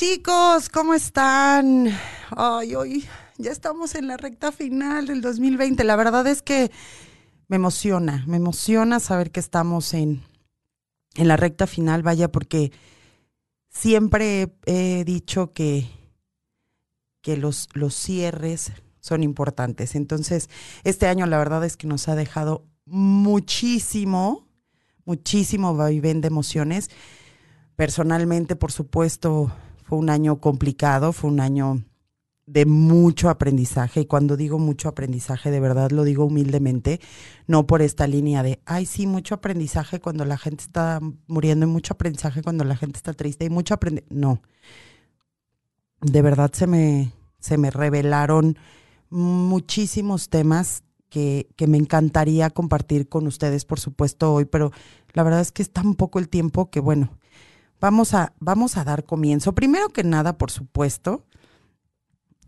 Chicos, ¿cómo están? Ay, hoy ya estamos en la recta final del 2020. La verdad es que me emociona, me emociona saber que estamos en, en la recta final, vaya, porque siempre he dicho que, que los, los cierres son importantes. Entonces, este año la verdad es que nos ha dejado muchísimo, muchísimo vaivén de emociones. Personalmente, por supuesto, fue un año complicado, fue un año de mucho aprendizaje. Y cuando digo mucho aprendizaje, de verdad lo digo humildemente, no por esta línea de, ay, sí, mucho aprendizaje cuando la gente está muriendo y mucho aprendizaje cuando la gente está triste y mucho aprendizaje. No. De verdad se me, se me revelaron muchísimos temas que, que, me encantaría compartir con ustedes, por supuesto, hoy, pero la verdad es que está un poco el tiempo que, bueno, vamos a, vamos a dar comienzo. Primero que nada, por supuesto,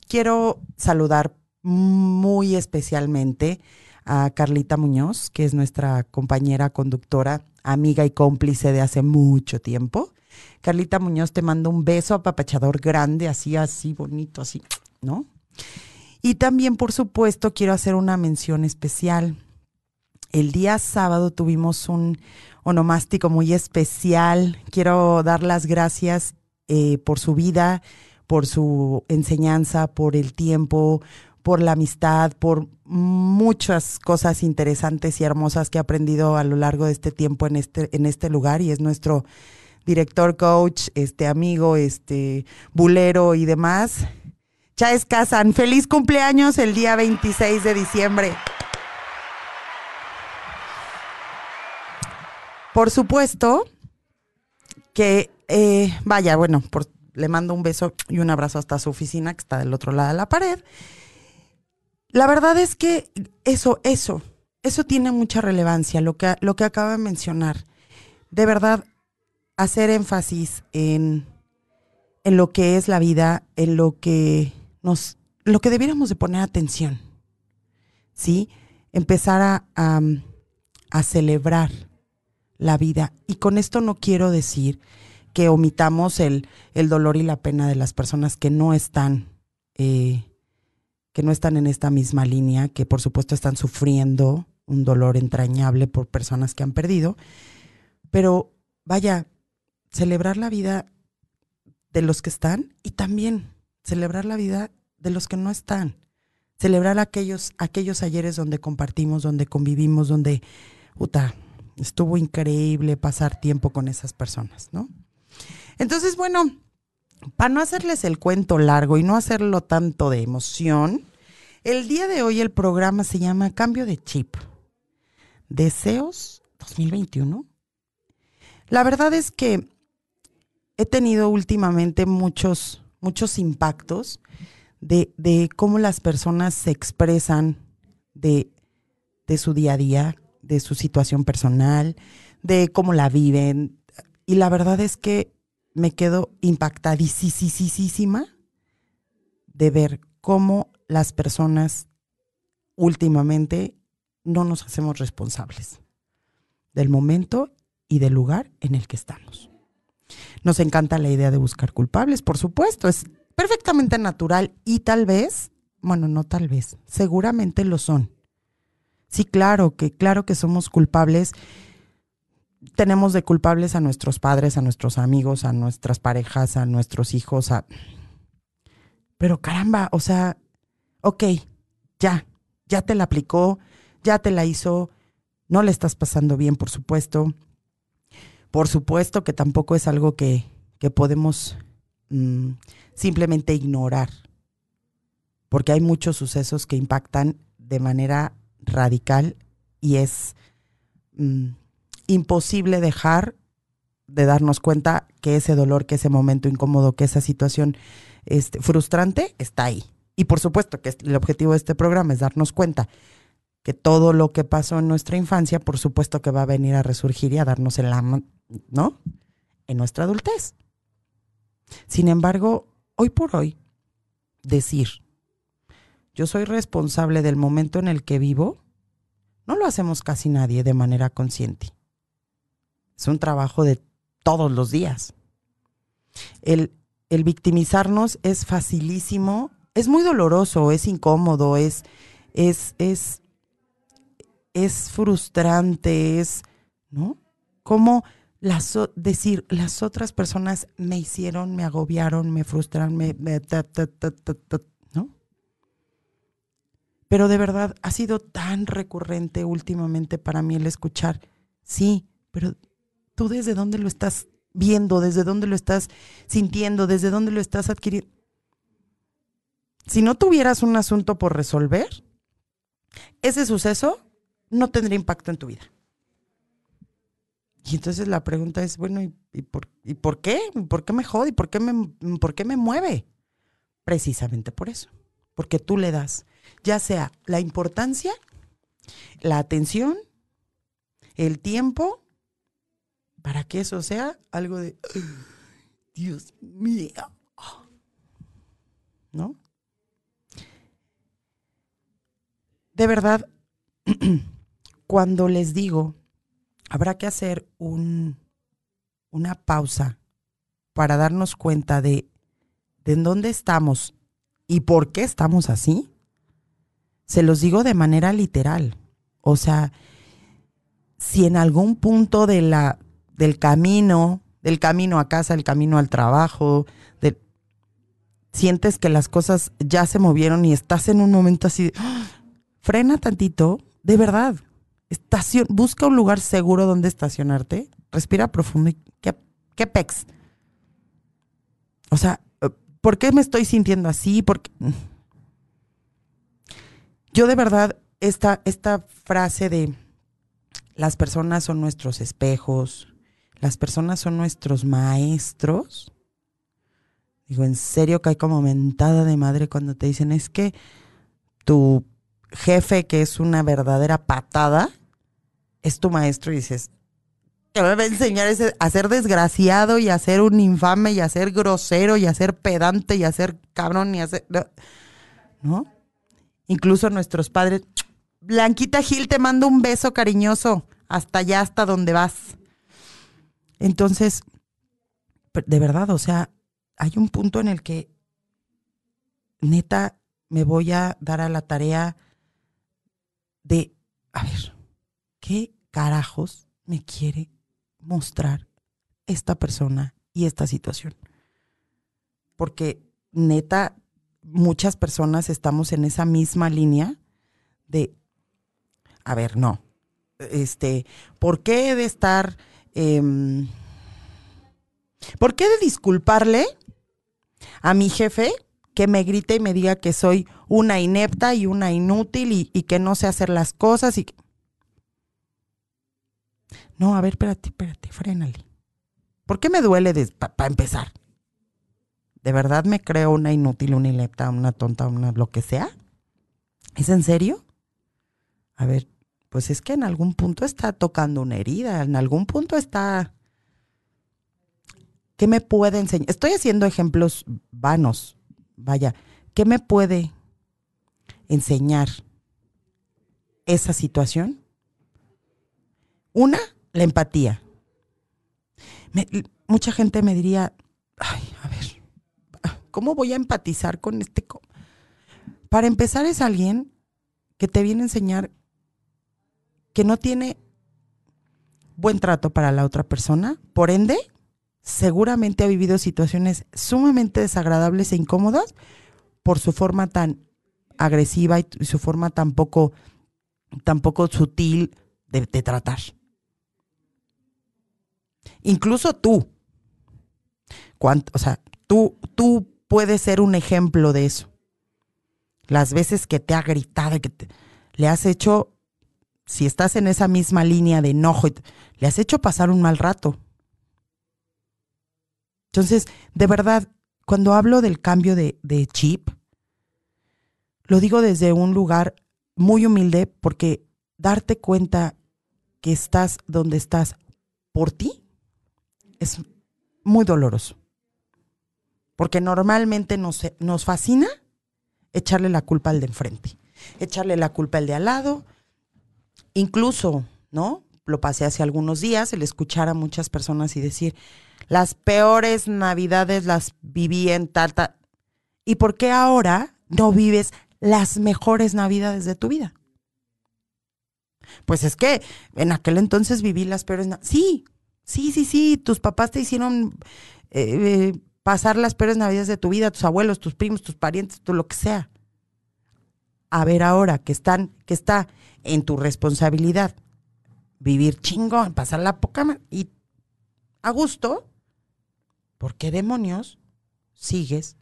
quiero saludar muy especialmente a Carlita Muñoz, que es nuestra compañera conductora, amiga y cómplice de hace mucho tiempo. Carlita Muñoz, te mando un beso apapachador grande, así, así, bonito, así, ¿no? Y también, por supuesto, quiero hacer una mención especial. El día sábado tuvimos un onomástico muy especial. Quiero dar las gracias eh, por su vida, por su enseñanza, por el tiempo, por la amistad, por muchas cosas interesantes y hermosas que ha aprendido a lo largo de este tiempo en este, en este lugar y es nuestro director coach, este amigo, este bulero y demás. Chávez Casan, feliz cumpleaños el día 26 de diciembre. Por supuesto que, eh, vaya, bueno, le mando un beso y un abrazo hasta su oficina, que está del otro lado de la pared. La verdad es que eso, eso, eso tiene mucha relevancia, lo que, lo que acaba de mencionar. De verdad, hacer énfasis en, en lo que es la vida, en lo que nos, lo que debiéramos de poner atención, ¿sí? Empezar a, a, a celebrar la vida. Y con esto no quiero decir que omitamos el, el dolor y la pena de las personas que no están, eh, que no están en esta misma línea, que por supuesto están sufriendo un dolor entrañable por personas que han perdido. Pero vaya, celebrar la vida de los que están y también celebrar la vida de los que no están. Celebrar aquellos, aquellos ayeres donde compartimos, donde convivimos, donde, puta, estuvo increíble pasar tiempo con esas personas, ¿no? Entonces, bueno, para no hacerles el cuento largo y no hacerlo tanto de emoción, el día de hoy el programa se llama Cambio de Chip. Deseos 2021. La verdad es que he tenido últimamente muchos, muchos impactos de, de cómo las personas se expresan de, de su día a día, de su situación personal, de cómo la viven. Y la verdad es que me quedo impactadísima de ver cómo las personas últimamente no nos hacemos responsables del momento y del lugar en el que estamos. Nos encanta la idea de buscar culpables, por supuesto, es perfectamente natural y tal vez, bueno, no tal vez, seguramente lo son. Sí, claro que claro que somos culpables. Tenemos de culpables a nuestros padres, a nuestros amigos, a nuestras parejas, a nuestros hijos, a Pero caramba, o sea, ok, ya, ya te la aplicó, ya te la hizo, no le estás pasando bien, por supuesto. Por supuesto que tampoco es algo que, que podemos mmm, simplemente ignorar, porque hay muchos sucesos que impactan de manera radical y es mmm, imposible dejar de darnos cuenta que ese dolor, que ese momento incómodo, que esa situación este, frustrante está ahí. Y por supuesto que el objetivo de este programa es darnos cuenta que todo lo que pasó en nuestra infancia, por supuesto que va a venir a resurgir y a darnos el ama, ¿no? En nuestra adultez. Sin embargo, hoy por hoy, decir, yo soy responsable del momento en el que vivo, no lo hacemos casi nadie de manera consciente. Es un trabajo de todos los días. El, el victimizarnos es facilísimo, es muy doloroso, es incómodo, es, es, es, es frustrante, es, ¿no? Como las, decir, las otras personas me hicieron, me agobiaron, me frustraron, me. Pero de verdad ha sido tan recurrente últimamente para mí el escuchar, sí, pero tú desde dónde lo estás viendo, desde dónde lo estás sintiendo, desde dónde lo estás adquiriendo. Si no tuvieras un asunto por resolver, ese suceso no tendría impacto en tu vida. Y entonces la pregunta es, bueno, ¿y, por, ¿y por, qué? ¿Por qué me jode? ¿Y por qué me, por qué me mueve? Precisamente por eso. Porque tú le das, ya sea la importancia, la atención, el tiempo, para que eso sea algo de, Dios mío. ¿No? De verdad, cuando les digo habrá que hacer un, una pausa para darnos cuenta de, de en dónde estamos y por qué estamos así. Se los digo de manera literal. O sea, si en algún punto de la, del camino, del camino a casa, del camino al trabajo, sientes que las cosas ya se movieron y estás en un momento así, ¡ah! frena tantito, de verdad, busca un lugar seguro donde estacionarte, respira profundo y ¿qué, qué pex? O sea, ¿por qué me estoy sintiendo así? Porque yo de verdad, esta, esta frase de las personas son nuestros espejos, las personas son nuestros maestros. Digo, en serio que hay como mentada de madre cuando te dicen es que tu jefe, que es una verdadera patada, es tu maestro y dices, te va a enseñar a ser desgraciado y a ser un infame y a ser grosero y a ser pedante y a ser cabrón y a ser... ¿No? Incluso nuestros padres, Blanquita Gil, te mando un beso cariñoso, hasta allá, hasta donde vas. Entonces, de verdad, o sea, hay un punto en el que neta me voy a dar a la tarea de, a ver, ¿qué carajos me quiere mostrar esta persona y esta situación? Porque neta, muchas personas estamos en esa misma línea de, a ver, no, este, ¿por qué de estar, em, por qué de disculparle a mi jefe que me grite y me diga que soy una inepta y una inútil y, y que no sé hacer las cosas y no, a ver, espérate, espérate, frénale. ¿Por qué me duele para empezar? ¿De verdad me creo una inútil, una inepta, una tonta, una lo que sea? ¿Es en serio? A ver, pues es que en algún punto está tocando una herida, en algún punto está... ¿Qué me puede enseñar? Estoy haciendo ejemplos vanos, vaya, ¿qué me puede enseñar esa situación? Una, la empatía. mucha gente me diría, ¿cómo voy a empatizar con este? Para empezar es alguien que te viene a enseñar que no tiene buen trato para la otra persona, por ende, seguramente ha vivido situaciones sumamente desagradables e incómodas por su forma tan agresiva y su forma tan poco, sutil de tratar. Incluso tú. o sea, tú, tú puedes ser un ejemplo de eso. Las veces que te ha gritado, que le has hecho, si estás en esa misma línea de enojo, le has hecho pasar un mal rato. Entonces, de verdad, cuando hablo del cambio de chip, lo digo desde un lugar muy humilde porque darte cuenta que estás donde estás por ti es muy doloroso. Porque normalmente nos, nos fascina echarle la culpa al de enfrente, echarle la culpa al de al lado. Incluso, ¿no? Lo pasé hace algunos días, el escuchar a muchas personas y decir, Las peores navidades las viví en tal, tal. ¿Y por qué ahora no vives las mejores navidades de tu vida? Pues es que en aquel entonces viví las peores. Sí, sí, sí, sí. Tus papás te hicieron eh, pasar las peores navidades de tu vida, tus abuelos, tus primos, tus parientes, todo lo que sea. A ver ahora que están, que está en tu responsabilidad vivir chingón, pasar la poca y a gusto, ¿por qué demonios sigues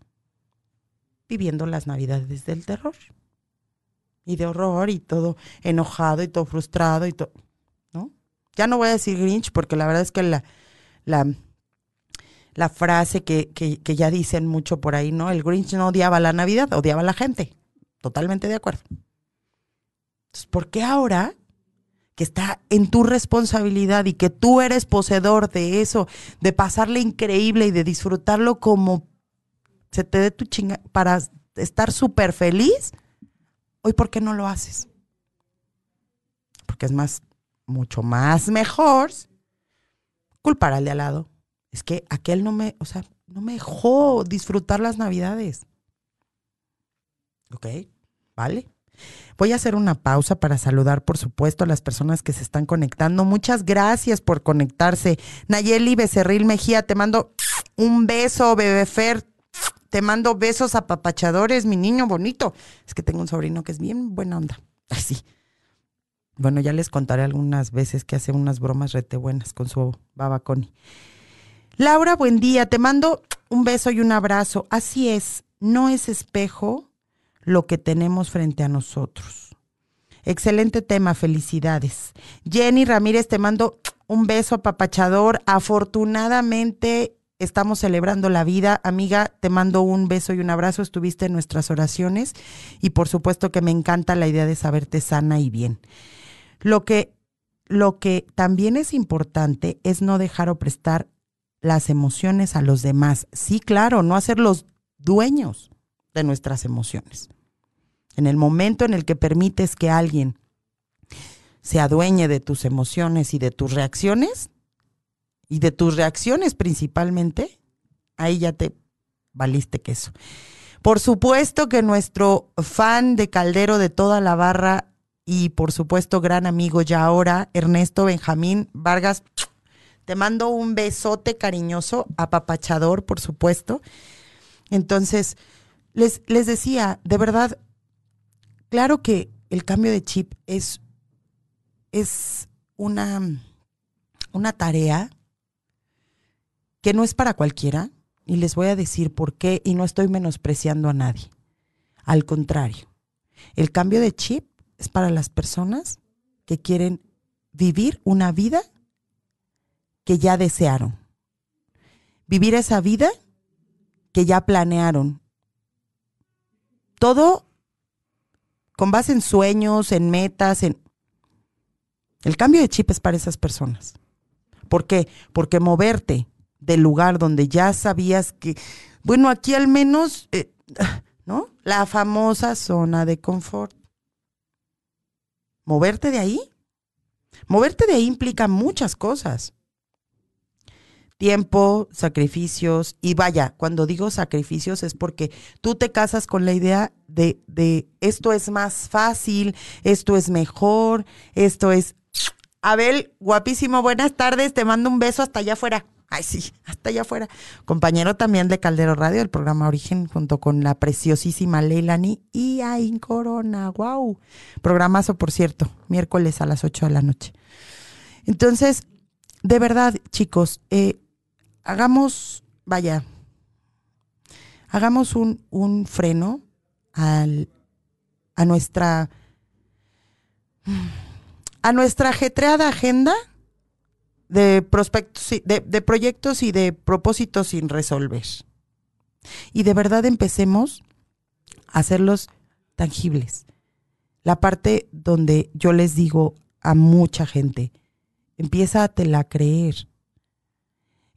viviendo las navidades del terror? Y de horror y todo enojado y todo frustrado y todo, ¿no? Ya no voy a decir Grinch porque la verdad es que la, la, la frase que, que, ya dicen mucho por ahí, ¿no? El Grinch no odiaba la Navidad, odiaba a la gente. Totalmente de acuerdo. Entonces, ¿por qué ahora que está en tu responsabilidad y que tú eres poseedor de eso, de pasarle increíble y de disfrutarlo como se te dé tu chinga para estar súper feliz, hoy ¿por qué no lo haces? Porque es más, mucho más mejor culpar al de al lado. Es que aquel no me, o sea, no me dejó disfrutar las navidades. ¿Ok? ¿Vale? Voy a hacer una pausa para saludar, por supuesto, a las personas que se están conectando. Muchas gracias por conectarse. Nayeli Becerril Mejía, te mando un beso, Bebefer. Te mando besos apapachadores, mi niño bonito. Es que tengo un sobrino que es bien buena onda. Así. Bueno, ya les contaré algunas veces que hace unas bromas rete buenas con su babaconi. Laura, buen día. Te mando un beso y un abrazo. Así es, no es espejo lo que tenemos frente a nosotros. Excelente tema, felicidades. Jenny Ramírez, te mando un beso apapachador. Afortunadamente estamos celebrando la vida. Amiga, te mando un beso y un abrazo. Estuviste en nuestras oraciones y por supuesto que me encanta la idea de saberte sana y bien. Lo que, lo que también es importante es no dejar o prestar las emociones a los demás. Sí, claro, no hacerlos dueños de nuestras emociones. En el momento en el que permites que alguien se adueñe de tus emociones y de tus reacciones, y de tus reacciones principalmente, ahí ya te valiste queso. Por supuesto que nuestro fan de Caldero de toda la barra y por supuesto gran amigo ya ahora, Ernesto Benjamín Vargas, te mando un besote cariñoso, apapachador, por supuesto. Entonces, les, les decía, de verdad, claro que el cambio de chip es, es una, una tarea que no es para cualquiera, y les voy a decir por qué, y no estoy menospreciando a nadie. Al contrario, el cambio de chip es para las personas que quieren vivir una vida que ya desearon. Vivir esa vida que ya planearon todo con base en sueños, en metas, en... El cambio de chip es para esas personas. ¿Por qué? Porque moverte del lugar donde ya sabías que, bueno, aquí al menos, eh, ¿no? La famosa zona de confort. Moverte de ahí. Moverte de ahí implica muchas cosas tiempo, sacrificios, y vaya, cuando digo sacrificios es porque tú te casas con la idea de, de esto es más fácil, esto es mejor, esto es... Abel, guapísimo, buenas tardes, te mando un beso hasta allá afuera. Ay, sí, hasta allá afuera. Compañero también de Caldero Radio, el programa Origen, junto con la preciosísima Leilani y Ain Corona. ¡Wow! Programazo, por cierto, miércoles a las 8 de la noche. Entonces, de verdad, chicos, eh, hagamos, vaya, hagamos un, un freno al, a nuestra a nuestra ajetreada agenda de prospectos, de, de proyectos y de propósitos sin resolver. Y de verdad empecemos a hacerlos tangibles. La parte donde yo les digo a mucha gente, empieza a tela creer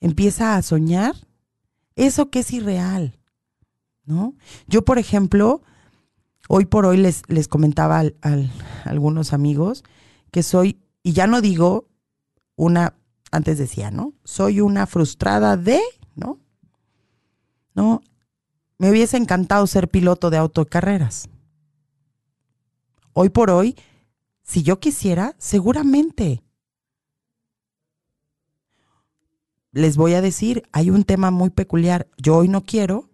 empieza a soñar eso que es irreal, ¿no? Yo, por ejemplo, hoy por hoy les, les comentaba a algunos amigos que soy, y ya no digo una antes decía, ¿no? Soy una frustrada de, ¿no? No, me hubiese encantado ser piloto de autocarreras. Hoy por hoy, si yo quisiera, seguramente. Les voy a decir, hay un tema muy peculiar. Yo hoy no quiero,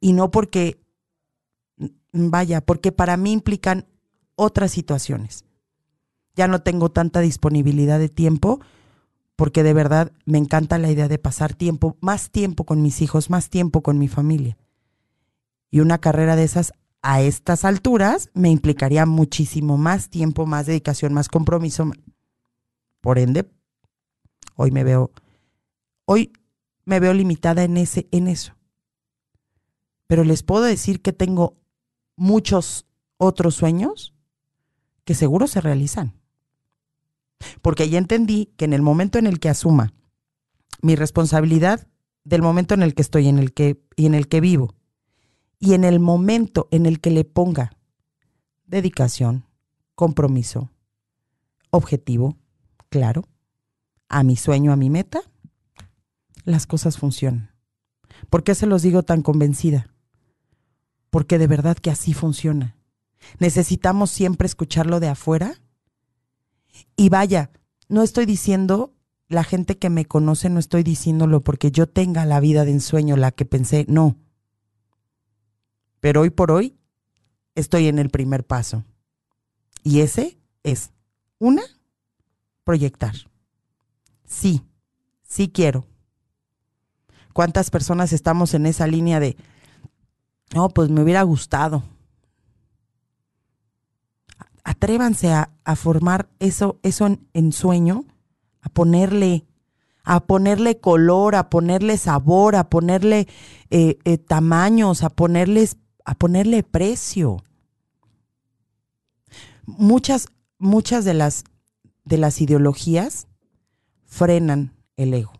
y no porque, vaya, porque para mí implican otras situaciones. Ya no tengo tanta disponibilidad de tiempo porque de verdad me encanta la idea de pasar tiempo, más tiempo con mis hijos, más tiempo con mi familia. Y una carrera de esas a estas alturas me implicaría muchísimo más tiempo, más dedicación, más compromiso. Por ende, hoy me veo, hoy me veo limitada en ese, en eso. Pero les puedo decir que tengo muchos otros sueños que seguro se realizan. Porque ya entendí que en el momento en el que asuma mi responsabilidad del momento en el que estoy en el que, y en el que vivo, y en el momento en el que le ponga dedicación, compromiso, objetivo, claro, a mi sueño, a mi meta, las cosas funcionan. ¿Por qué se los digo tan convencida? Porque de verdad que así funciona. Necesitamos siempre escucharlo de afuera. Y vaya, no estoy diciendo, la gente que me conoce, no estoy diciéndolo porque yo tenga la vida de ensueño, la que pensé, no pero hoy por hoy estoy en el primer paso. Y ese es, una, proyectar. Sí, sí quiero. ¿Cuántas personas estamos en esa línea de, no, pues me hubiera gustado? Atrévanse a, formar eso, eso en, sueño, a ponerle, a ponerle color, a ponerle sabor, a ponerle eh, eh, tamaños, a ponerles a ponerle precio. Muchas, muchas de las, de las ideologías frenan el ego.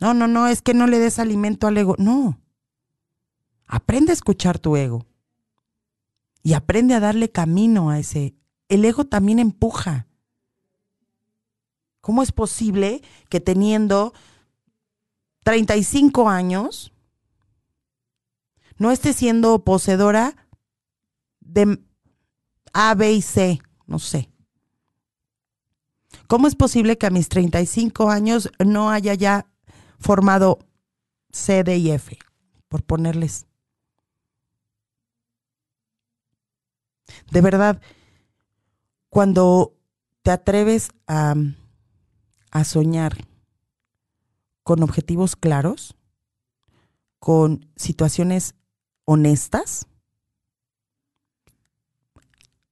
No, no, no, es que no le des alimento al ego. No. Aprende a escuchar tu ego. Y aprende a darle camino a ese. El ego también empuja. ¿Cómo es posible que teniendo 35 años no esté siendo poseedora de A, B y C, no sé. ¿Cómo es posible que a mis 35 años no haya ya formado C, D y F? Por ponerles. De verdad, cuando te atreves a, a soñar con objetivos claros, con situaciones honestas,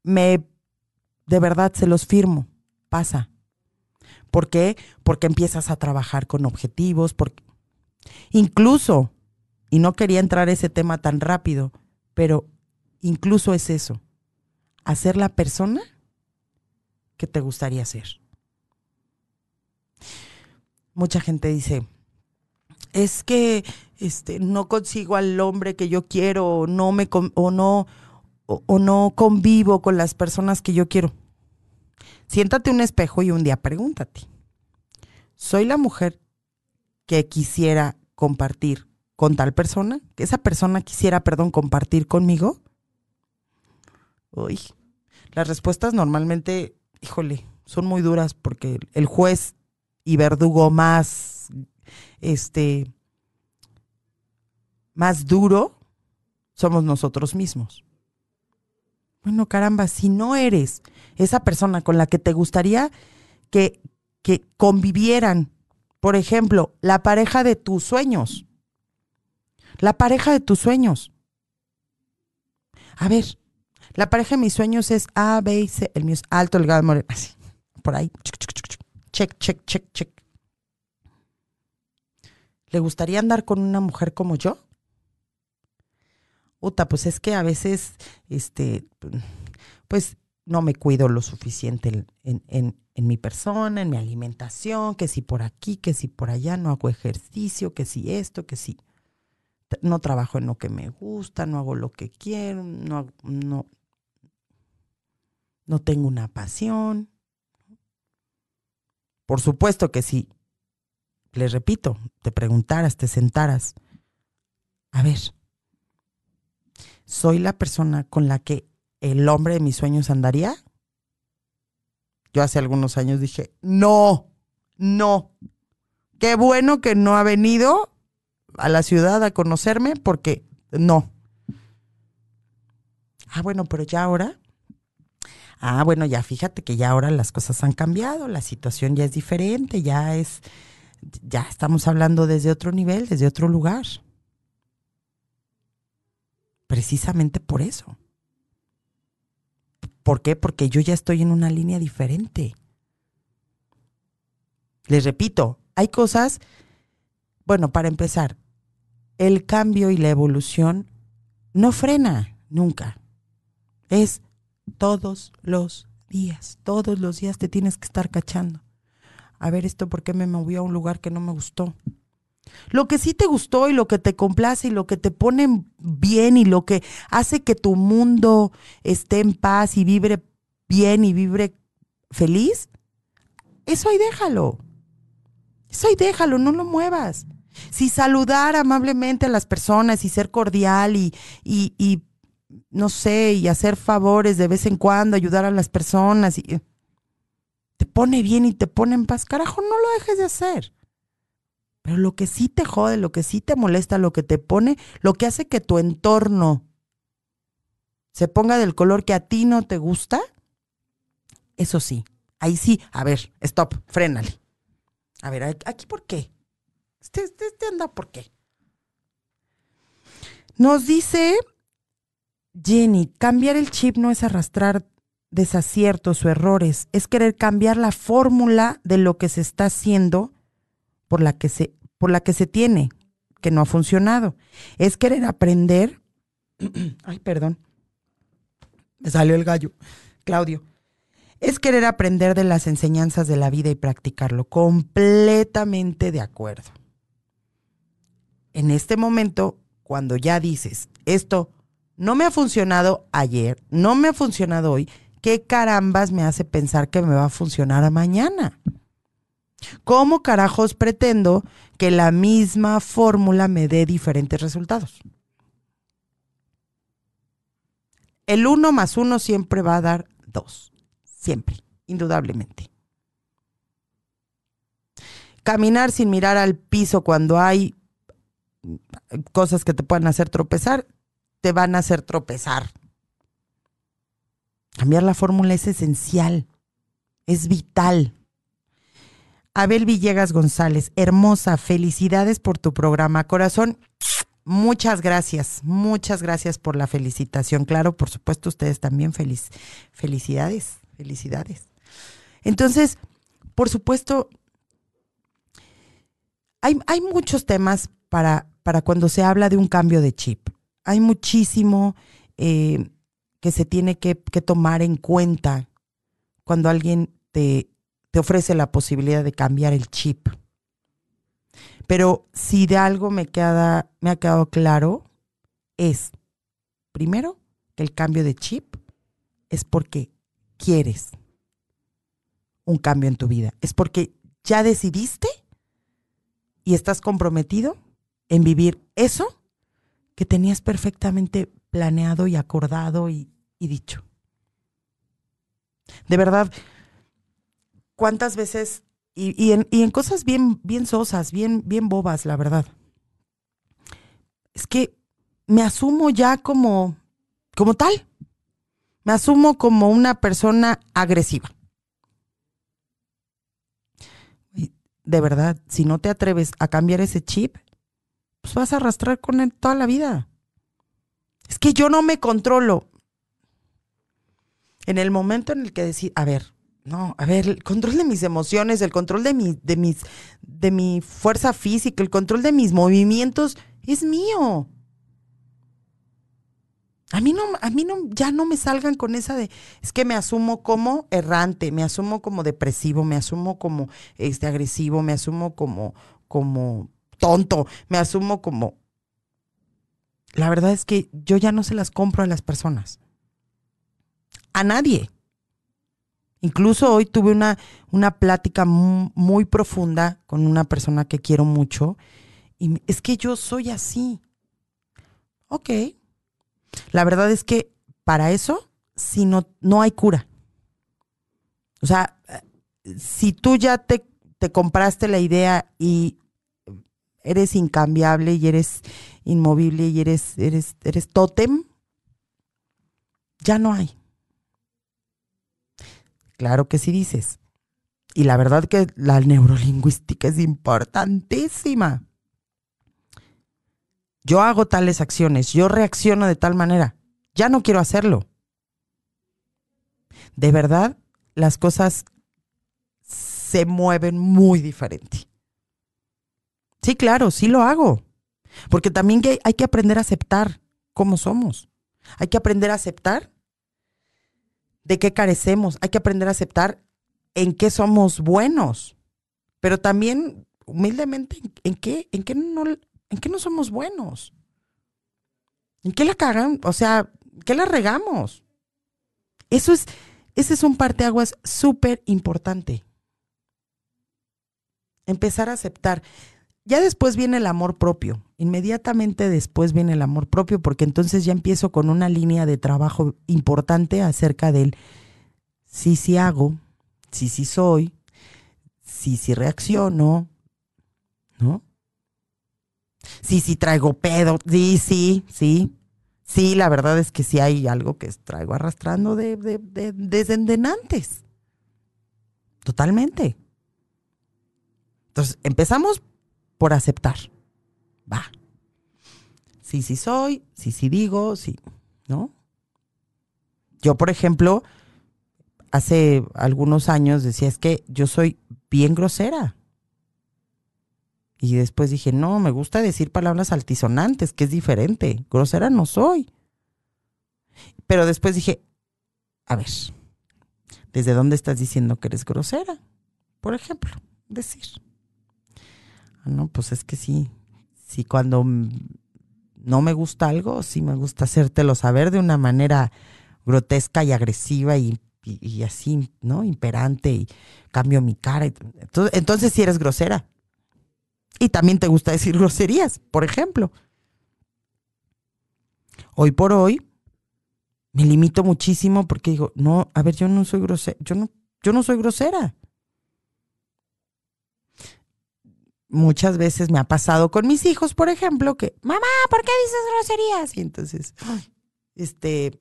me, de verdad se los firmo, pasa. ¿Por qué? Porque empiezas a trabajar con objetivos, porque incluso, y no quería entrar a ese tema tan rápido, pero incluso es eso, hacer la persona que te gustaría ser. Mucha gente dice, es que este, no consigo al hombre que yo quiero o no, me, o no, o, no convivo con las personas que yo quiero. Siéntate un espejo y un día pregúntate, ¿soy la mujer que quisiera compartir con tal persona? ¿Que esa persona quisiera, perdón, compartir conmigo? Uy, las respuestas normalmente, híjole, son muy duras porque el juez y verdugo más este, más duro somos nosotros mismos. Bueno, caramba, si no eres esa persona con la que te gustaría que, que convivieran, por ejemplo, la pareja de tus sueños, la pareja de tus sueños. A ver, la pareja de mis sueños es A, B y C. El mío es alto, delgado, moreno. Así, por ahí. Check, check, check, check. ¿Le gustaría andar con una mujer como yo? Uta, pues es que a veces, este, pues no me cuido lo suficiente en, en, mi persona, en mi alimentación, que si por aquí, que si por allá, no hago ejercicio, que si esto, que si no trabajo en lo que me gusta, no hago lo que quiero, no, no, no tengo una pasión. Por supuesto que sí. Les repito, te preguntaras, te sentaras. A ver, ¿soy la persona con la que el hombre de mis sueños andaría? Yo hace algunos años dije, no, no. Qué bueno que no ha venido a la ciudad a conocerme porque no. Ah, bueno, pero ya ahora. Ah, bueno, ya fíjate que ya ahora las cosas han cambiado, la situación ya es diferente, ya es, ya estamos hablando desde otro nivel, desde otro lugar. Precisamente por eso. ¿Por qué? Porque yo ya estoy en una línea diferente. Les repito, hay cosas, bueno, para empezar, el cambio y la evolución no frena nunca. Es todos los días, todos los días te tienes que estar cachando. A ver esto, ¿por qué me movió a un lugar que no me gustó? Lo que sí te gustó y lo que te complace y lo que te pone bien y lo que hace que tu mundo esté en paz y vibre bien y vibre feliz, eso ahí déjalo. Eso ahí déjalo, no lo muevas. Si saludar amablemente a las personas y ser cordial y, y, y no sé, y hacer favores de vez en cuando, ayudar a las personas, y te pone bien y te pone en paz, carajo, no lo dejes de hacer. Pero lo que sí te jode, lo que sí te molesta, lo que te pone, lo que hace que tu entorno se ponga del color que a ti no te gusta, eso sí, ahí sí, a ver, stop, frénale. A ver, aquí por qué. Este, este, este anda por qué. Nos dice Jenny, cambiar el chip no es arrastrar desaciertos o errores, es querer cambiar la fórmula de lo que se está haciendo por la que se, por la que se tiene, que no ha funcionado. Es querer aprender. Ay, perdón. Me salió el gallo. Claudio. Es querer aprender de las enseñanzas de la vida y practicarlo. Completamente de acuerdo. En este momento, cuando ya dices, esto no me ha funcionado ayer, no me ha funcionado hoy, ¿qué carambas me hace pensar que me va a funcionar mañana? ¿Cómo carajos pretendo que la misma fórmula me dé diferentes resultados? El uno más uno siempre va a dar dos. Siempre, indudablemente. Caminar sin mirar al piso cuando hay cosas que te puedan hacer tropezar, te van a hacer tropezar. Cambiar la fórmula es esencial, es vital. Abel Villegas González, hermosa, felicidades por tu programa. Corazón, muchas gracias, muchas gracias por la felicitación. Claro, por supuesto, ustedes también feliz. Felicidades, felicidades. Entonces, por supuesto, hay, hay muchos temas para, para cuando se habla de un cambio de chip. Hay muchísimo eh, que se tiene que, que tomar en cuenta cuando alguien te te ofrece la posibilidad de cambiar el chip. Pero si de algo me, queda, me ha quedado claro, es, primero, que el cambio de chip es porque quieres un cambio en tu vida. Es porque ya decidiste y estás comprometido en vivir eso que tenías perfectamente planeado y acordado y, y dicho. De verdad, cuántas veces, y, en, cosas bien, bien sosas, bien, bien bobas, la verdad. Es que me asumo ya como, como tal. Me asumo como una persona agresiva. de verdad, si no te atreves a cambiar ese chip, pues vas a arrastrar con él toda la vida. Es que yo no me controlo. En el momento en el que decir, a ver, no, a ver, el control de mis emociones, el control de mi, de mis, de mi fuerza física, el control de mis movimientos es mío. A mí no, a mí no, ya no me salgan con esa de, es que me asumo como errante, me asumo como depresivo, me asumo como este agresivo, me asumo como, como tonto, me asumo como. La verdad es que yo ya no se las compro a las personas. A nadie. Incluso hoy tuve una, una plática muy, profunda con una persona que quiero mucho y es que yo soy así. Ok. La verdad es que para eso, si no, no hay cura. O sea, si tú ya te, te compraste la idea y eres incambiable y eres inmovible y eres, eres, eres tótem, ya no hay. Claro que sí dices. Y la verdad que la neurolingüística es importantísima. Yo hago tales acciones, yo reacciono de tal manera. Ya no quiero hacerlo. De verdad, las cosas se mueven muy diferente. Sí, claro, sí lo hago. Porque también hay que aprender a aceptar cómo somos. Hay que aprender a aceptar de qué carecemos. Hay que aprender a aceptar en qué somos buenos. Pero también, humildemente, en qué, en qué, no, en qué no somos buenos. ¿En qué la cagan? O sea, ¿qué la regamos? Eso es, ese es un parteaguas súper importante. Empezar a aceptar. Ya después viene el amor propio. Inmediatamente después viene el amor propio porque entonces ya empiezo con una línea de trabajo importante acerca del sí, sí hago, sí, sí soy, sí, sí reacciono, ¿no? Sí, sí traigo pedo, sí, sí, sí. Sí, la verdad es que sí hay algo que traigo arrastrando de, de, de, desde Totalmente. Entonces, empezamos por aceptar. Va. Sí, sí soy, sí, sí digo, sí, ¿no? Yo, por ejemplo, hace algunos años decía, es que yo soy bien grosera. Y después dije, no, me gusta decir palabras altisonantes, que es diferente. Grosera no soy. Pero después dije, a ver, ¿desde dónde estás diciendo que eres grosera? Por ejemplo, decir. No, pues es que sí, sí cuando no me gusta algo, sí me gusta hacértelo saber de una manera grotesca y agresiva y, así, ¿no? Imperante y cambio mi cara. Entonces, entonces sí eres grosera. Y también te gusta decir groserías, por ejemplo. Hoy por hoy me limito muchísimo porque digo, no, a ver, yo no soy grosera, yo no, yo no soy grosera. Muchas veces me ha pasado con mis hijos, por ejemplo, que, mamá, ¿por qué dices groserías? Y entonces, este,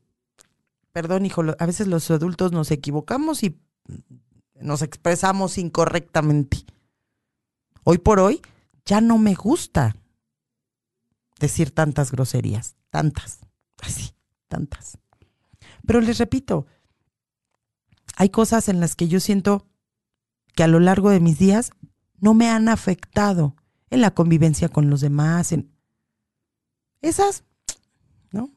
perdón, hijo, a veces los adultos nos equivocamos y nos expresamos incorrectamente. Hoy por hoy ya no me gusta decir tantas groserías, tantas, así, tantas. Pero les repito, hay cosas en las que yo siento que a lo largo de mis días no me han afectado en la convivencia con los demás, en esas, ¿no?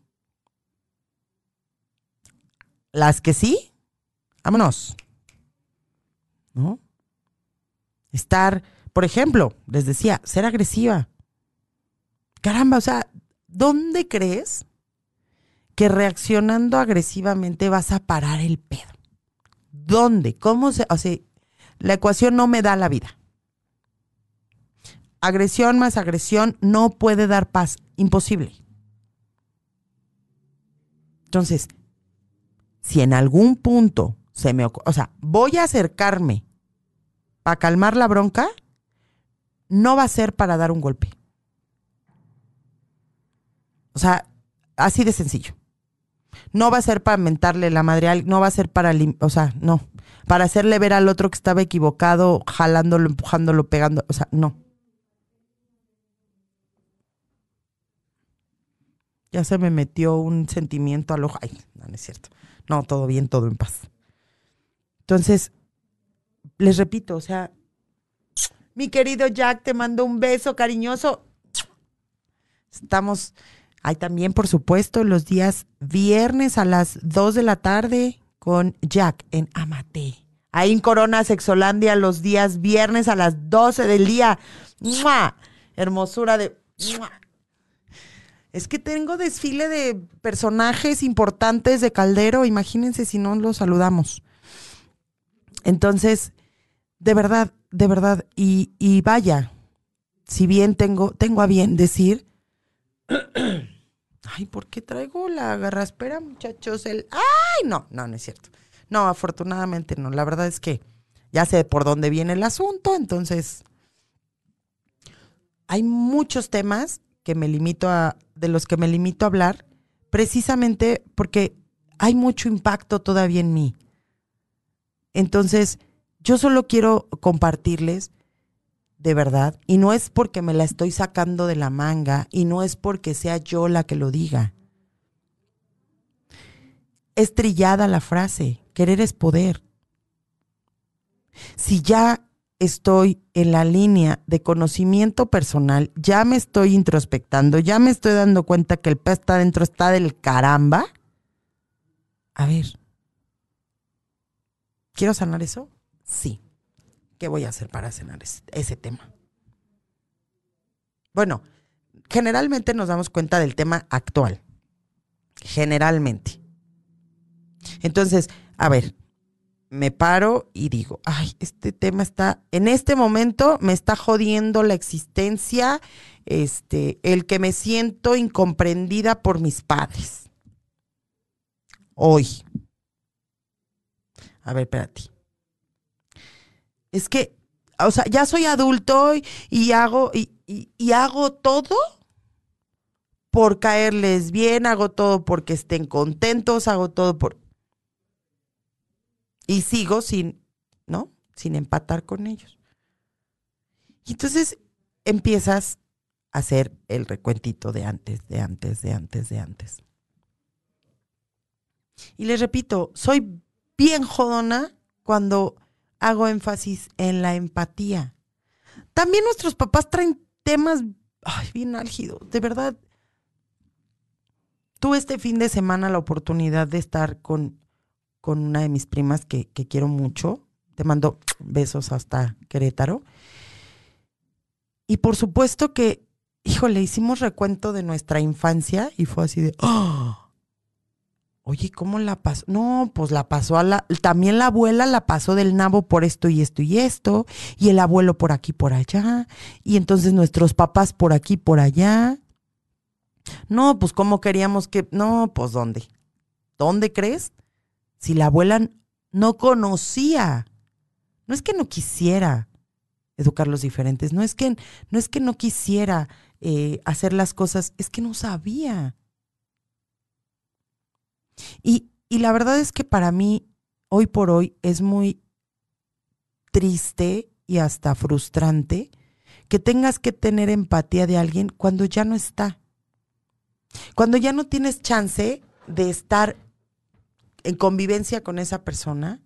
Las que sí, vámonos. ¿No? Estar, por ejemplo, les decía, ser agresiva. Caramba, o sea, ¿dónde crees que reaccionando agresivamente vas a parar el pedo? ¿Dónde? ¿Cómo se.? O sea, la ecuación no me da la vida agresión más agresión no puede dar paz. Imposible. Entonces, si en algún punto se me o sea, voy a acercarme para calmar la bronca, no va a ser para dar un golpe. O sea, así de sencillo. No va a ser para mentarle la madre, no va a ser para, o sea, no, para hacerle ver al otro que estaba equivocado, jalándolo, empujándolo, pegando, o sea, no. Ya se me metió un sentimiento al ojo. Ay, no, no es cierto. No, todo bien, todo en paz. Entonces, les repito, o sea, mi querido Jack, te mando un beso cariñoso. Estamos ahí también, por supuesto, los días viernes a las 2 de la tarde con Jack en Amate. Ahí en Corona Sexolandia los días viernes a las 12 del día. Hermosura de... Es que tengo desfile de personajes importantes de Caldero, imagínense si no los saludamos. Entonces, de verdad, de verdad, y, y vaya, si bien tengo, tengo a bien decir, ay, ¿por qué traigo la garraspera, muchachos? El, ay, no, no, no es cierto. No, afortunadamente no. La verdad es que ya sé por dónde viene el asunto, entonces hay muchos temas que me limito a, de los que me limito a hablar, precisamente porque hay mucho impacto todavía en mí. Entonces, yo solo quiero compartirles de verdad, y no es porque me la estoy sacando de la manga, y no es porque sea yo la que lo diga. Es trillada la frase, querer es poder. Si ya estoy en la línea de conocimiento personal, ya me estoy introspectando, ya me estoy dando cuenta que el pez está dentro, está del caramba. A ver, ¿quiero sanar eso? Sí. ¿Qué voy a hacer para sanar ese, ese tema? Bueno, generalmente nos damos cuenta del tema actual. Generalmente. Entonces, a ver, me paro y digo, ay, este tema está, en este momento me está jodiendo la existencia, este, el que me siento incomprendida por mis padres. Hoy. A ver, espérate. Es que, o sea, ya soy adulto y, hago, y, y hago todo por caerles bien, hago todo porque estén contentos, hago todo por y sigo sin, ¿no? Sin empatar con ellos. Y entonces empiezas a hacer el recuentito de antes, de antes, de antes, de antes. Y les repito, soy bien jodona cuando hago énfasis en la empatía. También nuestros papás traen temas bien álgidos, de verdad. Tuve este fin de semana la oportunidad de estar con con una de mis primas que, quiero mucho. Te mando besos hasta Querétaro. Y por supuesto que, híjole, hicimos recuento de nuestra infancia y fue así de, ¡oh! Oye, ¿cómo la pasó? No, pues la pasó a la, también la abuela la pasó del nabo por esto y esto y esto, y el abuelo por aquí, por allá, y entonces nuestros papás por aquí, por allá. No, pues cómo queríamos que, no, pues ¿dónde? ¿Dónde crees? Si la abuela no conocía? No es que no quisiera educar los diferentes, no es que no, es que no quisiera eh, hacer las cosas, es que no sabía. Y, y la verdad es que para mí, hoy por hoy, es muy triste y hasta frustrante que tengas que tener empatía de alguien cuando ya no está. Cuando ya no tienes chance de estar en convivencia con esa persona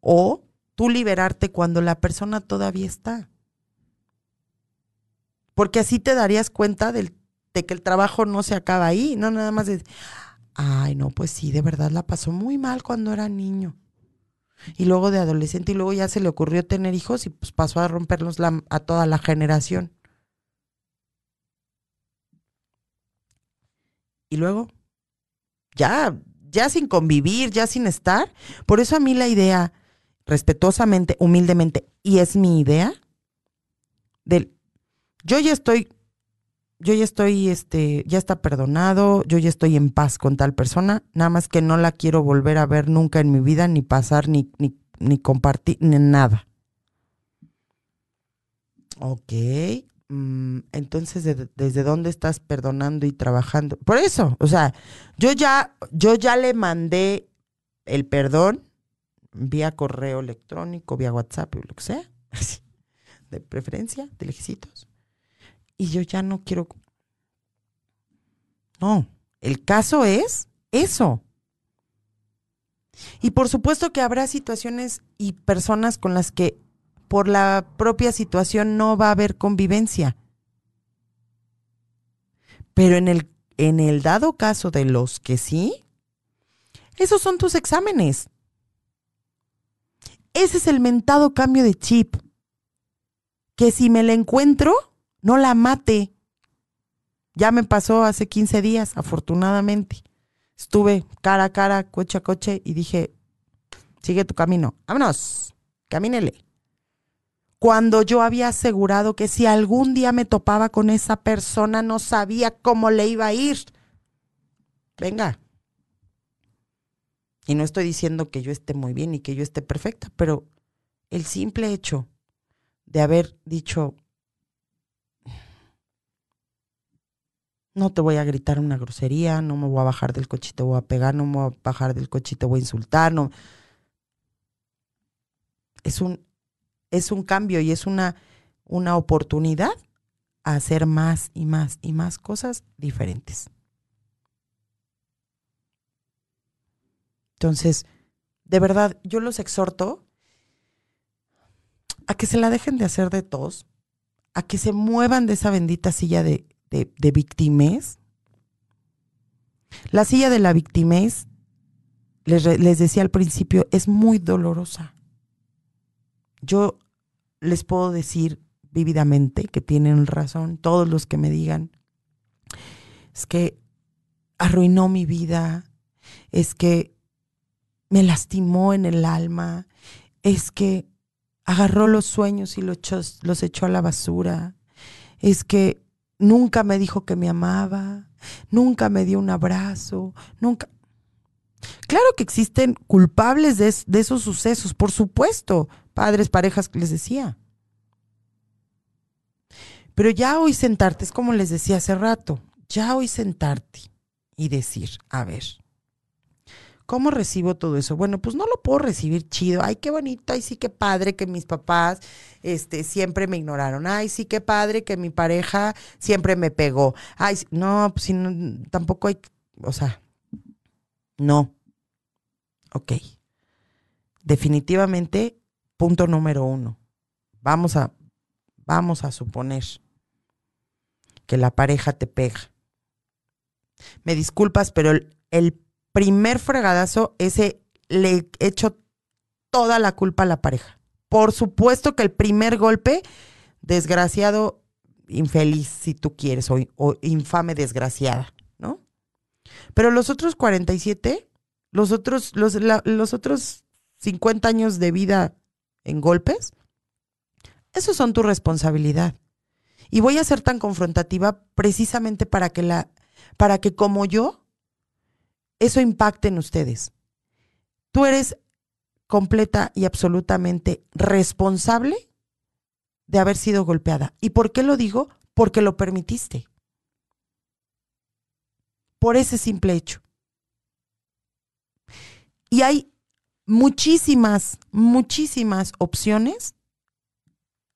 o tú liberarte cuando la persona todavía está. Porque así te darías cuenta de que el trabajo no se acaba ahí, no nada más de, ay, no, pues sí, de verdad la pasó muy mal cuando era niño. Y luego de adolescente y luego ya se le ocurrió tener hijos y pues pasó a romperlos a toda la generación. Y luego, ya, ya sin convivir, ya sin estar. Por eso a mí la idea, respetuosamente, humildemente, y es mi idea, del, yo ya estoy, yo ya estoy, este, ya está perdonado, yo ya estoy en paz con tal persona, nada más que no la quiero volver a ver nunca en mi vida, ni pasar, ni, ni, ni compartir, ni nada. Ok, entonces desde dónde estás perdonando y trabajando. Por eso, o sea, yo ya, yo ya le mandé el perdón vía correo electrónico, vía WhatsApp, lo que sea, de preferencia, de lejecitos. Y yo ya no quiero. No, el caso es eso. Y por supuesto que habrá situaciones y personas con las que por la propia situación no va a haber convivencia. Pero en el, en el dado caso de los que sí, esos son tus exámenes. Ese es el mentado cambio de chip. Que si me la encuentro, no la mate. Ya me pasó hace 15 días, afortunadamente. Estuve cara a cara, coche a coche, y dije, sigue tu camino, vámonos, camínele. Cuando yo había asegurado que si algún día me topaba con esa persona no sabía cómo le iba a ir. Venga. Y no estoy diciendo que yo esté muy bien y que yo esté perfecta, pero el simple hecho de haber dicho, no te voy a gritar una grosería, no me voy a bajar del coche te voy a pegar, no me voy a bajar del coche te voy a insultar, no. Es un, es un cambio y es una, una oportunidad a hacer más y más y más cosas diferentes. Entonces, de verdad, yo los exhorto a que se la dejen de hacer de tos, a que se muevan de esa bendita silla de, de, de. La silla de la victimez, les, les decía al principio, es muy dolorosa. Yo les puedo decir vívidamente que tienen razón, todos los que me digan, es que arruinó mi vida, es que me lastimó en el alma, es que agarró los sueños y los echó, los echó a la basura, es que nunca me dijo que me amaba, nunca me dio un abrazo, nunca... Claro que existen culpables de, de esos sucesos, por supuesto, padres, parejas les decía. Pero ya hoy sentarte, es como les decía hace rato, ya hoy sentarte y decir, a ver, ¿cómo recibo todo eso? Bueno, pues no lo puedo recibir chido. Ay, qué bonito, ay, sí, qué padre que mis papás este, siempre me ignoraron. Ay, sí, qué padre que mi pareja siempre me pegó. Ay, no, pues no, tampoco hay, o sea, no. Ok. Definitivamente Punto número uno. Vamos a, vamos a suponer que la pareja te pega. Me disculpas, pero el, primer fregadazo, ese le echo toda la culpa a la pareja. Por supuesto que el primer golpe, desgraciado, infeliz, si tú quieres, o, infame desgraciada, ¿no? Pero los otros 47, los otros, los, los otros 50 años de vida en golpes, esos son tu responsabilidad. Y voy a ser tan confrontativa precisamente para que la para que como yo eso impacte en ustedes. Tú eres completa y absolutamente responsable de haber sido golpeada. ¿Y por qué lo digo? Porque lo permitiste. Por ese simple hecho. Y hay muchísimas, muchísimas opciones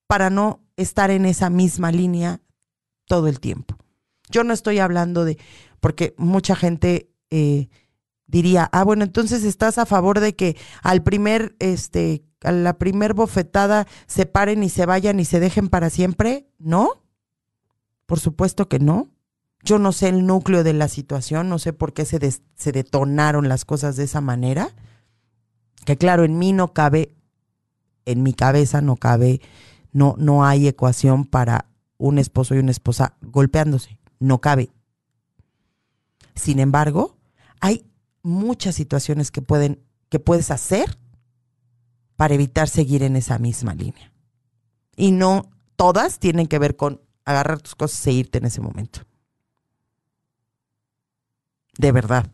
para no estar en esa misma línea todo el tiempo. Yo no estoy hablando de, porque mucha gente eh, diría, ah, bueno, entonces estás a favor de que al primer, este, a la primer bofetada se paren y se vayan y se dejen para siempre. ¿No? Por supuesto que no. Yo no sé el núcleo de la situación, no sé por qué se, se detonaron las cosas de esa manera que claro, en mí no cabe, en mi cabeza no cabe, no, no hay ecuación para un esposo y una esposa golpeándose, no cabe. Sin embargo, hay muchas situaciones que pueden, que puedes hacer para evitar seguir en esa misma línea. Y no todas tienen que ver con agarrar tus cosas e irte en ese momento. De verdad.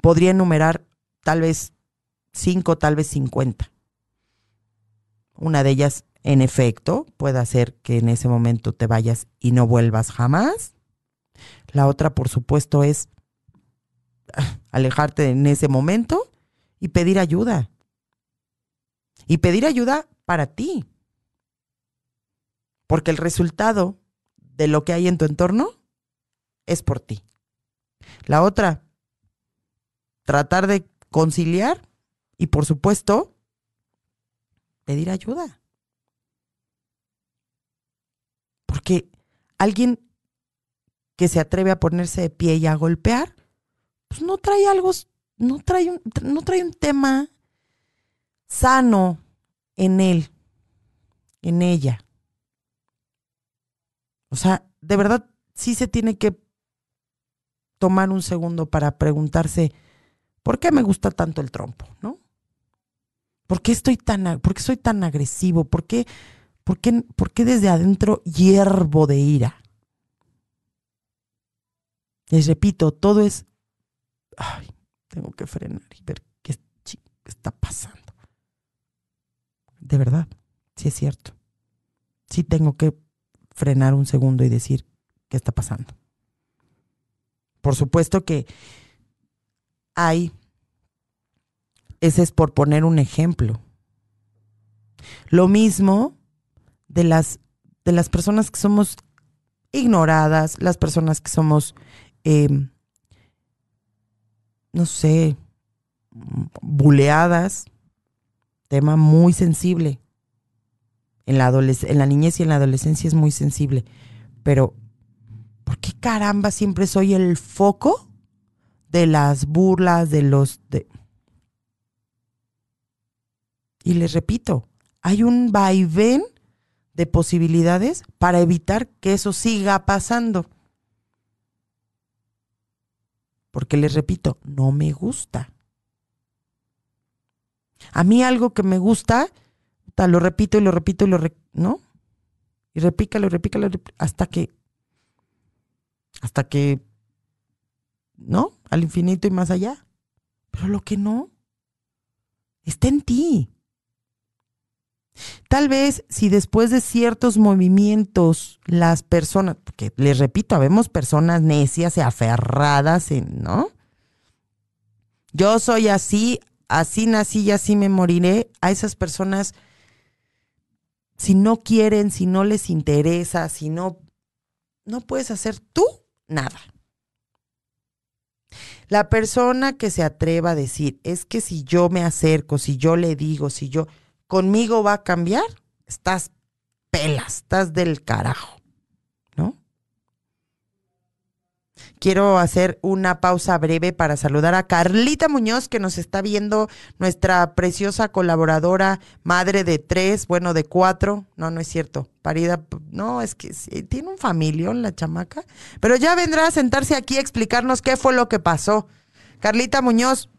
Podría enumerar tal vez cinco, tal vez cincuenta. Una de ellas, en efecto, puede hacer que en ese momento te vayas y no vuelvas jamás. La otra, por supuesto, es alejarte en ese momento y pedir ayuda. Y pedir ayuda para ti. Porque el resultado de lo que hay en tu entorno es por ti. La otra, tratar de conciliar y por supuesto, pedir ayuda. Porque alguien que se atreve a ponerse de pie y a golpear, pues no trae algo, no trae un, no trae un tema sano en él, en ella. O sea, de verdad sí se tiene que tomar un segundo para preguntarse, ¿por qué me gusta tanto el trompo? ¿No? ¿Por qué estoy tan, por qué soy tan agresivo? ¿Por qué, por qué, por qué desde adentro hiervo de ira? Les repito, todo es, ay, tengo que frenar y ver qué, qué está pasando. De verdad, sí es cierto. Sí tengo que frenar un segundo y decir qué está pasando. Por supuesto que hay, ese es por poner un ejemplo. Lo mismo de las, de las personas que somos ignoradas, las personas que somos, em, no sé, buleadas, tema muy sensible. En la, en la niñez y en la adolescencia es muy sensible. Pero, ¿por qué caramba siempre soy el foco de las burlas, de los... Y les repito, hay un vaivén de posibilidades para evitar que eso siga pasando. Porque les repito, no me gusta. A mí algo que me gusta, lo repito y lo repito y lo, ¿no? Y repícalo, repícalo, hasta que, hasta que, ¿no? Al infinito y más allá. Pero lo que no, está en ti. Tal vez si después de ciertos movimientos las personas, porque les repito, vemos personas necias y aferradas en, ¿no? Yo soy así, así nací y así me moriré, a esas personas, si no quieren, si no les interesa, si no, no puedes hacer tú nada. La persona que se atreva a decir, es que si yo me acerco, si yo le digo, si yo, conmigo va a cambiar, estás pelas, estás del carajo. Quiero hacer una pausa breve para saludar a Carlita Muñoz, que nos está viendo, nuestra preciosa colaboradora, madre de tres, bueno, de cuatro. No, no es cierto. Parida, no, es que tiene un familión la chamaca. Pero ya vendrá a sentarse aquí a explicarnos qué fue lo que pasó. Carlita Muñoz,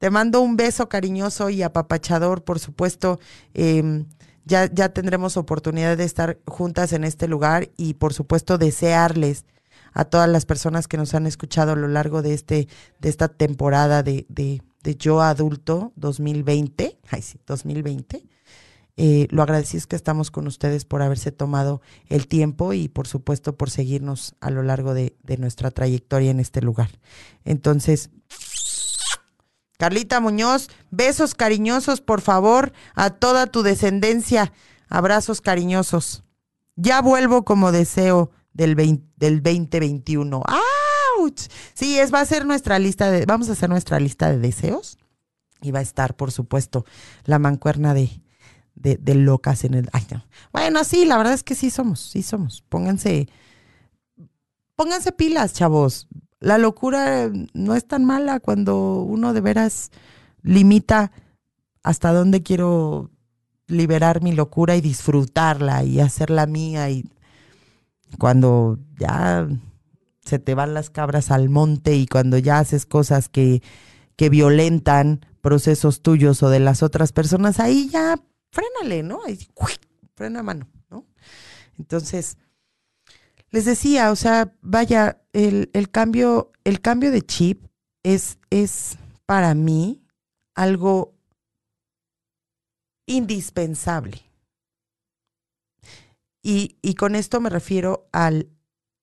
te mando un beso cariñoso y apapachador, por supuesto. Em, ya, ya tendremos oportunidad de estar juntas en este lugar y, por supuesto, desearles a todas las personas que nos han escuchado a lo largo de, este, de esta temporada de, de, Yo Adulto 2020. Ay, sí, 2020. Eh, lo agradecido que estamos con ustedes por haberse tomado el tiempo y por supuesto por seguirnos a lo largo de, de nuestra trayectoria en este lugar. Entonces, Carlita Muñoz, besos cariñosos, por favor, a toda tu descendencia. Abrazos cariñosos. Ya vuelvo como deseo del, del 2021. ¡Auch! Sí, es, va a ser nuestra lista de, vamos a hacer nuestra lista de deseos. Y va a estar, por supuesto, la mancuerna de, de, locas en el. Bueno, sí, la verdad es que sí somos, sí somos. Pónganse, pónganse pilas, chavos. La locura no es tan mala cuando uno de veras limita hasta dónde quiero liberar mi locura y disfrutarla y hacerla mía y cuando ya se te van las cabras al monte y cuando ya haces cosas que, que violentan procesos tuyos o de las otras personas, ahí ya frénale, ¿no? Ahí, frena mano, ¿no? Entonces, les decía, o sea, vaya, el, el, cambio, el cambio de chip es, es para mí algo indispensable. Y, con esto me refiero al,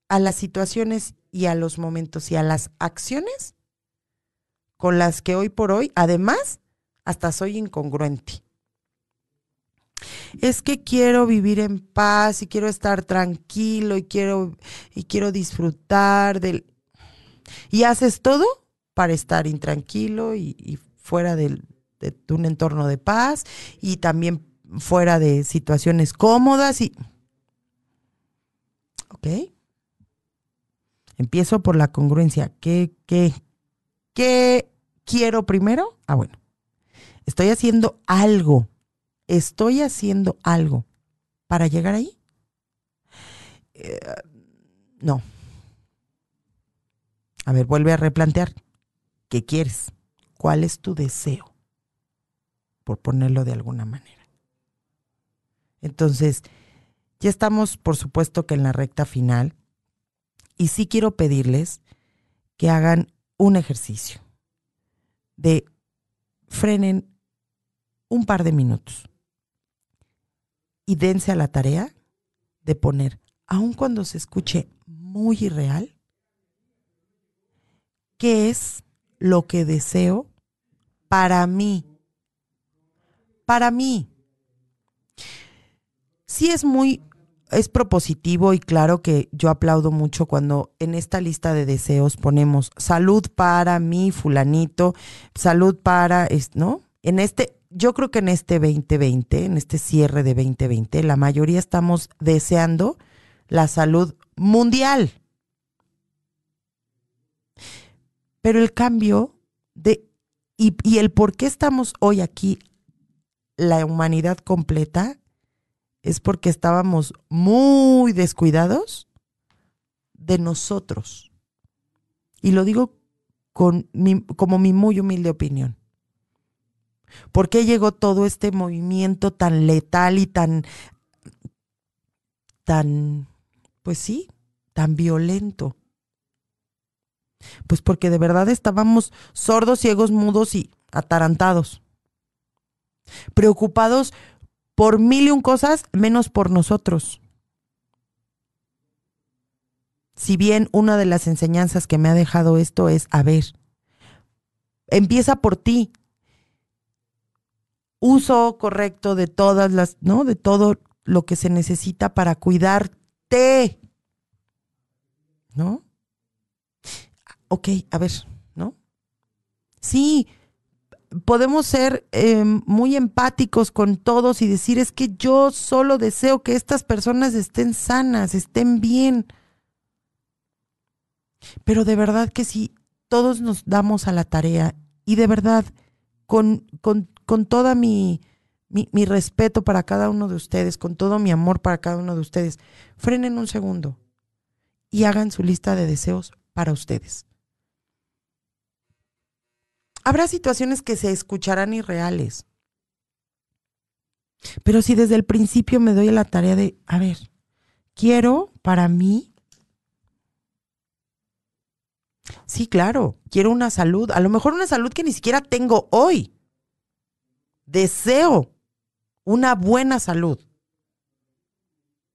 a las situaciones y a los momentos y a las acciones con las que hoy por hoy, además, hasta soy incongruente. Es que quiero vivir en paz y quiero estar tranquilo y quiero, y quiero disfrutar del... Y haces todo para estar intranquilo y, fuera del, de un entorno de paz y también fuera de situaciones cómodas y ¿Ok? Empiezo por la congruencia. ¿Qué, qué, qué quiero primero? Ah, bueno. Estoy haciendo algo. Estoy haciendo algo para llegar ahí. Eh, no. A ver, vuelve a replantear. ¿Qué quieres? ¿Cuál es tu deseo? por ponerlo de alguna manera. Entonces, ya estamos, por supuesto, que en la recta final. Y sí quiero pedirles que hagan un ejercicio de frenen un par de minutos y dense a la tarea de poner, aun cuando se escuche muy irreal, qué es lo que deseo para mí. Para mí. Sí es muy, es propositivo y claro que yo aplaudo mucho cuando en esta lista de deseos ponemos salud para mí, fulanito, salud para, ¿no? En este, yo creo que en este 2020, en este cierre de 2020, la mayoría estamos deseando la salud mundial. Pero el cambio de, y, el por qué estamos hoy aquí, la humanidad completa, es porque estábamos muy descuidados de nosotros. Y lo digo con como mi muy humilde opinión. ¿Por qué llegó todo este movimiento tan letal y tan, tan, pues sí, tan violento? Pues porque de verdad estábamos sordos, ciegos, mudos y atarantados. Preocupados por mil y un cosas, menos por nosotros. Si bien una de las enseñanzas que me ha dejado esto es, a ver, empieza por ti. Uso correcto de todas las, ¿no? De todo lo que se necesita para cuidarte. ¿No? ok, a ver, ¿no? Sí, podemos ser em, muy empáticos con todos y decir, es que yo solo deseo que estas personas estén sanas, estén bien. Pero de verdad que si todos nos damos a la tarea y de verdad, con, con, con toda mi, mi, mi respeto para cada uno de ustedes, con todo mi amor para cada uno de ustedes, frenen un segundo y hagan su lista de deseos para ustedes. Habrá situaciones que se escucharán irreales. Pero si desde el principio me doy la tarea de, a ver, quiero para mí. Sí, claro, quiero una salud, a lo mejor una salud que ni siquiera tengo hoy. Deseo una buena salud.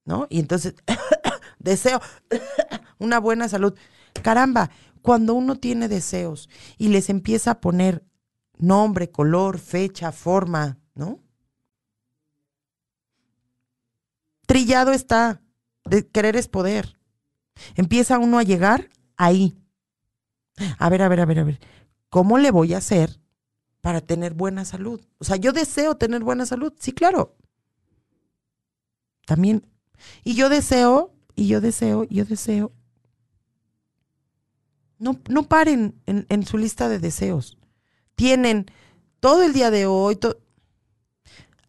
¿No? Y entonces, deseo una buena salud. Caramba, cuando uno tiene deseos y les empieza a poner nombre, color, fecha, forma, ¿no? Trillado está, de querer es poder. Empieza uno a llegar ahí. A ver, a ver, a ver, a ver. ¿Cómo le voy a hacer para tener buena salud? O sea, yo deseo tener buena salud, sí, claro. También. Y yo deseo, y yo deseo, yo deseo, no, no paren en, su lista de deseos. Tienen todo el día de hoy,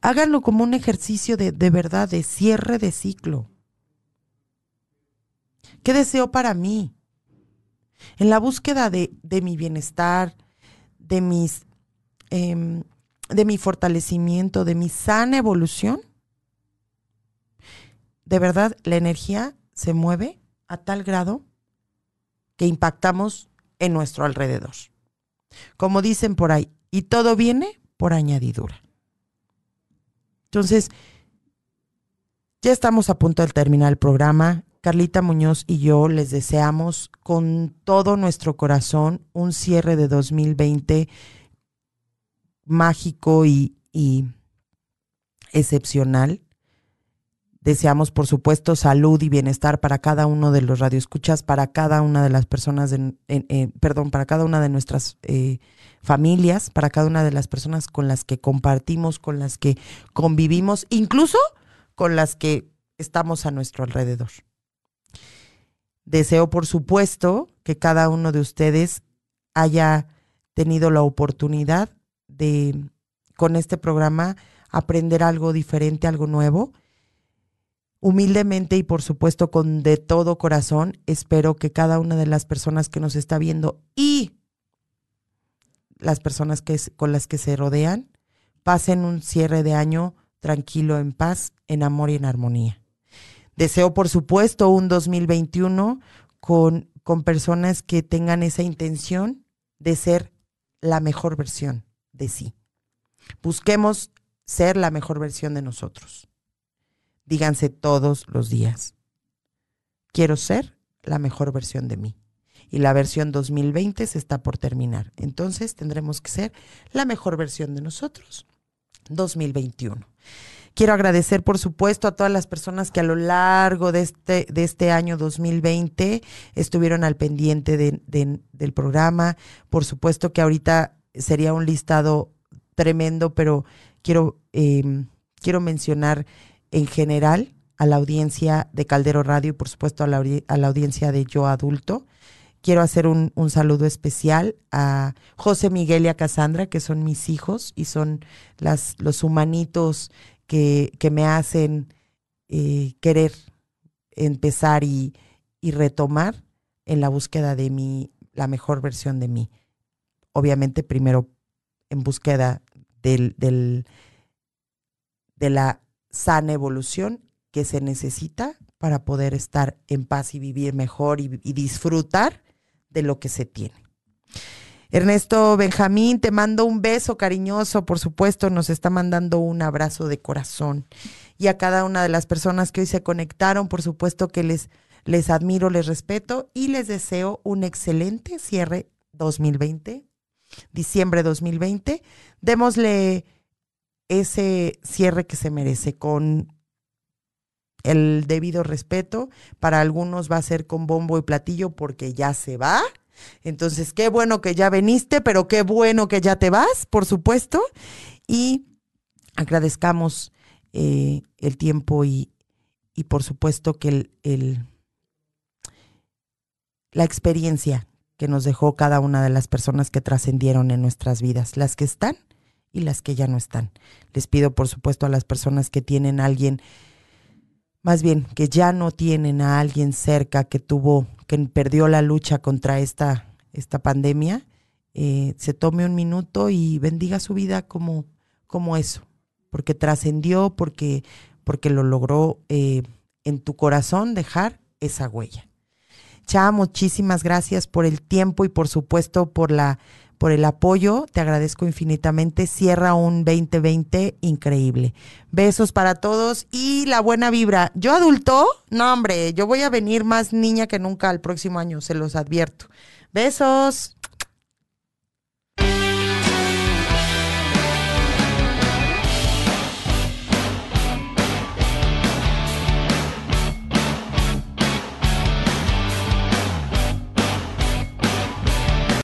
háganlo como un ejercicio de, de verdad, de cierre de ciclo. ¿Qué deseo para mí? En la búsqueda de, de mi bienestar, de mis em, de mi fortalecimiento, de mi sana evolución, de verdad la energía se mueve a tal grado que impactamos en nuestro alrededor. Como dicen por ahí, y todo viene por añadidura. Entonces, ya estamos a punto de terminar el programa. Carlita Muñoz y yo les deseamos con todo nuestro corazón un cierre de 2020 mágico y, excepcional. Deseamos, por supuesto, salud y bienestar para cada uno de los radioescuchas, para cada una de las personas, perdón, para cada una de nuestras eh, familias, para cada una de las personas con las que compartimos, con las que convivimos, incluso con las que estamos a nuestro alrededor. Deseo, por supuesto, que cada uno de ustedes haya tenido la oportunidad de, con este programa, aprender algo diferente, algo nuevo Humildemente y por supuesto con de todo corazón, espero que cada una de las personas que nos está viendo y las personas que, con las que se rodean pasen un cierre de año tranquilo, en paz, en amor y en armonía. Deseo, por supuesto, un 2021 con, con personas que tengan esa intención de ser la mejor versión de sí. Busquemos ser la mejor versión de nosotros. Díganse todos los días, quiero ser la mejor versión de mí. Y la versión 2020 se está por terminar. Entonces tendremos que ser la mejor versión de nosotros 2021. Quiero agradecer, por supuesto, a todas las personas que a lo largo de este, de este año 2020 estuvieron al pendiente del programa. Por supuesto que ahorita sería un listado tremendo, pero quiero, em, quiero mencionar en general a la audiencia de Caldero Radio y por supuesto a la, audiencia de Yo Adulto. Quiero hacer un, un, saludo especial a José Miguel y a Cassandra, que son mis hijos y son las, los humanitos que, me hacen eh, querer empezar y, retomar en la búsqueda de mi, la mejor versión de mí. Obviamente primero en búsqueda del, del, de la sana evolución que se necesita para poder estar en paz y vivir mejor y disfrutar de lo que se tiene. Ernesto Benjamín, te mando un beso cariñoso, por supuesto, nos está mandando un abrazo de corazón. Y a cada una de las personas que hoy se conectaron, por supuesto que les, les admiro, les respeto y les deseo un excelente cierre 2020, diciembre 2020. Démosle ese cierre que se merece con el debido respeto. Para algunos va a ser con bombo y platillo porque ya se va entonces, qué bueno que ya veniste, pero qué bueno que ya te vas, por supuesto. Y agradezcamos eh, el tiempo y, y, por supuesto que el, el, la experiencia que nos dejó cada una de las personas que trascendieron en nuestras vidas, las que están y las que ya no están. Les pido, por supuesto, a las personas que tienen a alguien, más bien, que ya no tienen a alguien cerca que tuvo que perdió la lucha contra esta, esta pandemia, eh, se tome un minuto y bendiga su vida como, como eso, porque trascendió, porque, porque lo logró eh, en tu corazón dejar esa huella. Cha, muchísimas gracias por el tiempo y por supuesto por la por el apoyo, te agradezco infinitamente. Cierra un 2020 increíble. Besos para todos y la buena vibra. Yo adulto, no hombre, yo voy a venir más niña que nunca el próximo año, se los advierto. Besos.